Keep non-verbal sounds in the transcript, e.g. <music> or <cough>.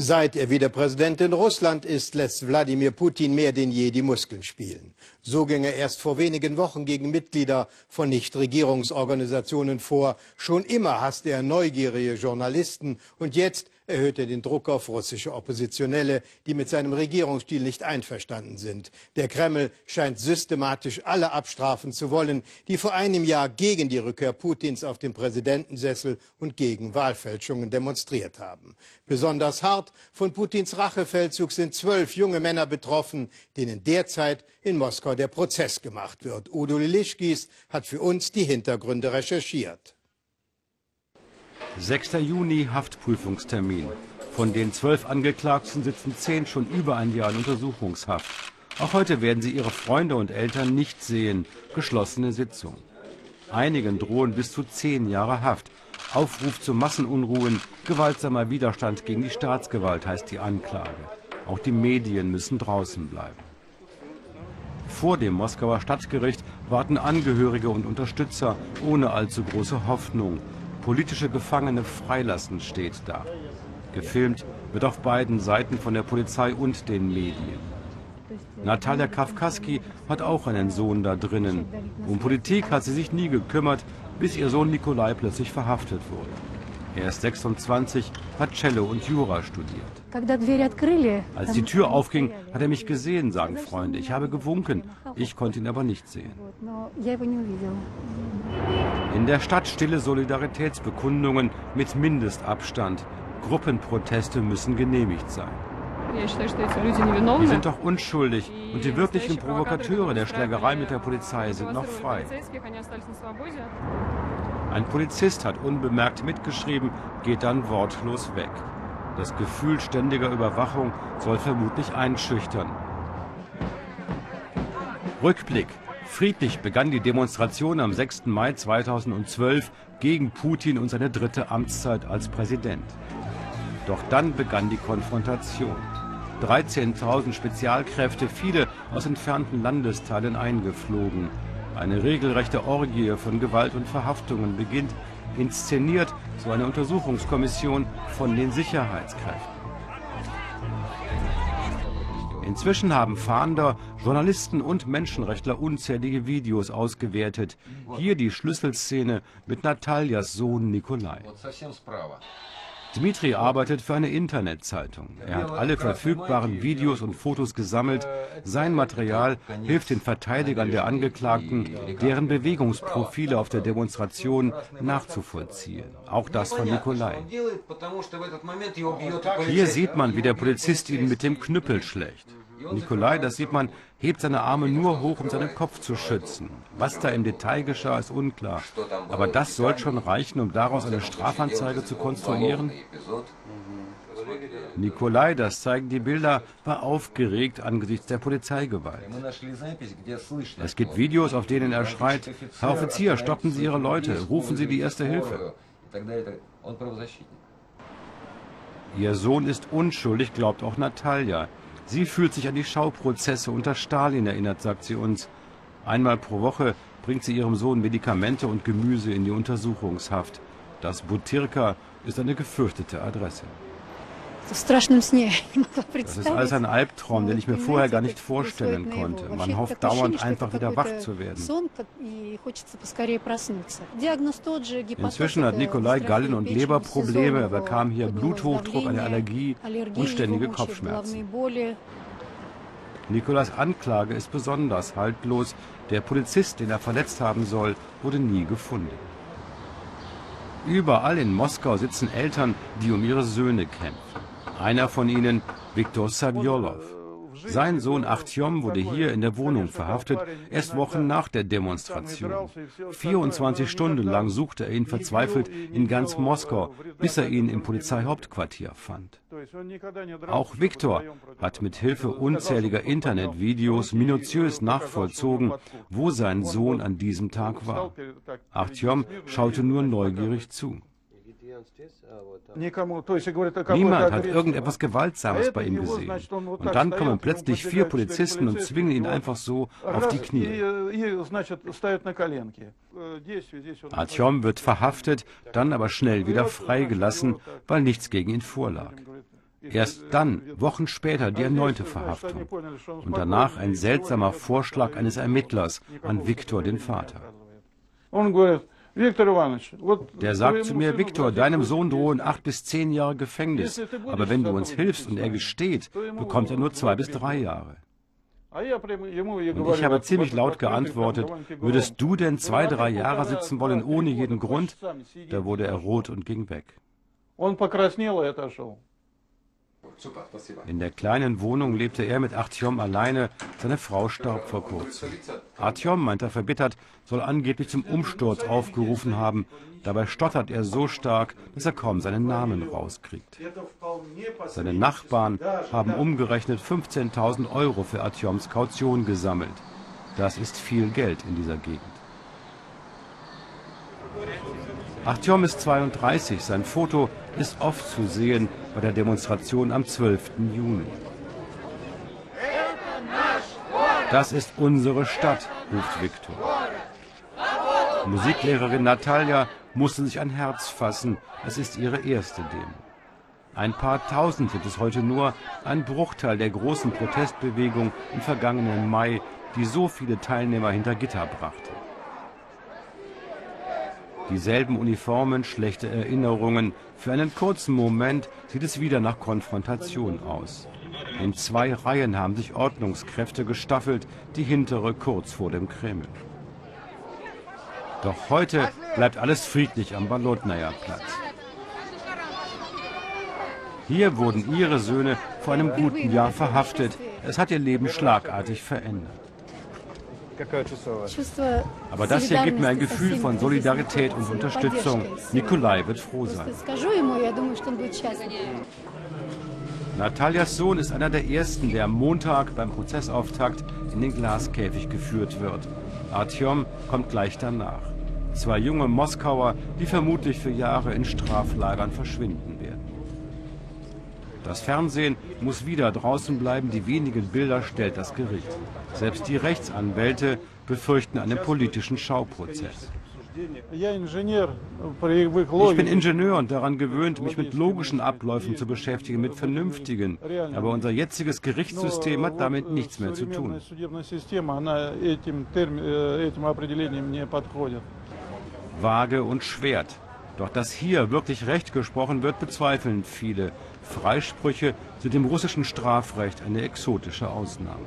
Seit er wieder Präsident in Russland ist, lässt Wladimir Putin mehr denn je die Muskeln spielen. So ging er erst vor wenigen Wochen gegen Mitglieder von Nichtregierungsorganisationen vor. Schon immer hasste er neugierige Journalisten und jetzt erhöht er den Druck auf russische Oppositionelle, die mit seinem Regierungsstil nicht einverstanden sind. Der Kreml scheint systematisch alle abstrafen zu wollen, die vor einem Jahr gegen die Rückkehr Putins auf den Präsidentensessel und gegen Wahlfälschungen demonstriert haben. Besonders hart von Putins Rachefeldzug sind zwölf junge Männer betroffen, denen derzeit in Moskau der Prozess gemacht wird. Udo Lilischkis hat für uns die Hintergründe recherchiert. 6. Juni Haftprüfungstermin. Von den zwölf Angeklagten sitzen zehn schon über ein Jahr in Untersuchungshaft. Auch heute werden sie ihre Freunde und Eltern nicht sehen. Geschlossene Sitzung. Einigen drohen bis zu zehn Jahre Haft. Aufruf zu Massenunruhen, gewaltsamer Widerstand gegen die Staatsgewalt heißt die Anklage. Auch die Medien müssen draußen bleiben. Vor dem Moskauer Stadtgericht warten Angehörige und Unterstützer ohne allzu große Hoffnung politische Gefangene freilassen steht da. Gefilmt wird auf beiden Seiten von der Polizei und den Medien. Natalia Kafkaski hat auch einen Sohn da drinnen. Um Politik hat sie sich nie gekümmert, bis ihr Sohn Nikolai plötzlich verhaftet wurde. Er ist 26, hat Cello und Jura studiert. Als die Tür aufging, hat er mich gesehen, sagen Freunde. Ich habe gewunken, ich konnte ihn aber nicht sehen. In der Stadt stille Solidaritätsbekundungen mit Mindestabstand. Gruppenproteste müssen genehmigt sein. Die sind doch unschuldig und die wirklichen Provokateure der Schlägerei mit der Polizei sind noch frei. Ein Polizist hat unbemerkt mitgeschrieben, geht dann wortlos weg. Das Gefühl ständiger Überwachung soll vermutlich einschüchtern. Rückblick. Friedlich begann die Demonstration am 6. Mai 2012 gegen Putin und seine dritte Amtszeit als Präsident. Doch dann begann die Konfrontation. 13.000 Spezialkräfte, viele aus entfernten Landesteilen eingeflogen. Eine regelrechte Orgie von Gewalt und Verhaftungen beginnt, inszeniert so eine Untersuchungskommission von den Sicherheitskräften. Inzwischen haben Fahnder, Journalisten und Menschenrechtler unzählige Videos ausgewertet. Hier die Schlüsselszene mit Nataljas Sohn Nikolai. Dmitri arbeitet für eine Internetzeitung. Er hat alle verfügbaren Videos und Fotos gesammelt. Sein Material hilft den Verteidigern der Angeklagten, deren Bewegungsprofile auf der Demonstration nachzuvollziehen. Auch das von Nikolai. Hier sieht man, wie der Polizist ihn mit dem Knüppel schlägt. Nikolai, das sieht man, hebt seine Arme nur hoch, um seinen Kopf zu schützen. Was da im Detail geschah, ist unklar. Aber das soll schon reichen, um daraus eine Strafanzeige zu konstruieren? Nikolai, das zeigen die Bilder, war aufgeregt angesichts der Polizeigewalt. Es gibt Videos, auf denen er schreit, Herr Offizier, stoppen Sie Ihre Leute, rufen Sie die Erste Hilfe. Ihr Sohn ist unschuldig, glaubt auch Natalia. Sie fühlt sich an die Schauprozesse unter Stalin erinnert, sagt sie uns. Einmal pro Woche bringt sie ihrem Sohn Medikamente und Gemüse in die Untersuchungshaft. Das Butirka ist eine gefürchtete Adresse. <laughs> Das ist alles ein Albtraum, den ich mir vorher gar nicht vorstellen konnte. Man hofft dauernd einfach wieder wach zu werden. Inzwischen hat Nikolai Gallen- und Leberprobleme. Er bekam hier Bluthochdruck, eine Allergie und ständige Kopfschmerzen. Nikolas Anklage ist besonders haltlos. Der Polizist, den er verletzt haben soll, wurde nie gefunden. Überall in Moskau sitzen Eltern, die um ihre Söhne kämpfen. Einer von ihnen, Viktor Saviolov. Sein Sohn Artyom wurde hier in der Wohnung verhaftet, erst Wochen nach der Demonstration. 24 Stunden lang suchte er ihn verzweifelt in ganz Moskau, bis er ihn im Polizeihauptquartier fand. Auch Viktor hat mit Hilfe unzähliger Internetvideos minutiös nachvollzogen, wo sein Sohn an diesem Tag war. Artyom schaute nur neugierig zu. Niemand hat irgendetwas Gewaltsames bei ihm gesehen. Und dann kommen plötzlich vier Polizisten und zwingen ihn einfach so auf die Knie. Artyom wird verhaftet, dann aber schnell wieder freigelassen, weil nichts gegen ihn vorlag. Erst dann, Wochen später, die erneute Verhaftung. Und danach ein seltsamer Vorschlag eines Ermittlers an Viktor, den Vater. Der sagt zu mir, Viktor, deinem Sohn drohen acht bis zehn Jahre Gefängnis. Aber wenn du uns hilfst und er gesteht, bekommt er nur zwei bis drei Jahre. Und ich habe ziemlich laut geantwortet, würdest du denn zwei, drei Jahre sitzen wollen ohne jeden Grund? Da wurde er rot und ging weg. In der kleinen Wohnung lebte er mit Artyom alleine. Seine Frau starb vor kurzem. Artyom, meint er verbittert, soll angeblich zum Umsturz aufgerufen haben. Dabei stottert er so stark, dass er kaum seinen Namen rauskriegt. Seine Nachbarn haben umgerechnet 15.000 Euro für Artyoms Kaution gesammelt. Das ist viel Geld in dieser Gegend. Artyom ist 32, sein Foto ist oft zu sehen bei der Demonstration am 12. Juni. Das ist unsere Stadt, ruft Viktor. Musiklehrerin Natalia musste sich ein Herz fassen. Es ist ihre erste Demo. Ein paar Tausend sind es heute nur, ein Bruchteil der großen Protestbewegung im vergangenen Mai, die so viele Teilnehmer hinter Gitter brachte. Dieselben Uniformen, schlechte Erinnerungen. Für einen kurzen Moment sieht es wieder nach Konfrontation aus. In zwei Reihen haben sich Ordnungskräfte gestaffelt, die hintere kurz vor dem Kreml. Doch heute bleibt alles friedlich am Balotnaja-Platz. Hier wurden ihre Söhne vor einem guten Jahr verhaftet. Es hat ihr Leben schlagartig verändert. Aber das hier gibt mir ein Gefühl von Solidarität und Unterstützung. Nikolai wird froh sein. Natalias Sohn ist einer der ersten, der am Montag beim Prozessauftakt in den Glaskäfig geführt wird. Artyom kommt gleich danach. Zwei junge Moskauer, die vermutlich für Jahre in Straflagern verschwinden. Das Fernsehen muss wieder draußen bleiben, die wenigen Bilder stellt das Gericht. Selbst die Rechtsanwälte befürchten einen politischen Schauprozess. Ich bin Ingenieur und daran gewöhnt, mich mit logischen Abläufen zu beschäftigen, mit vernünftigen. Aber unser jetziges Gerichtssystem hat damit nichts mehr zu tun. Waage und Schwert. Doch dass hier wirklich Recht gesprochen wird, bezweifeln viele. Freisprüche sind im russischen Strafrecht eine exotische Ausnahme.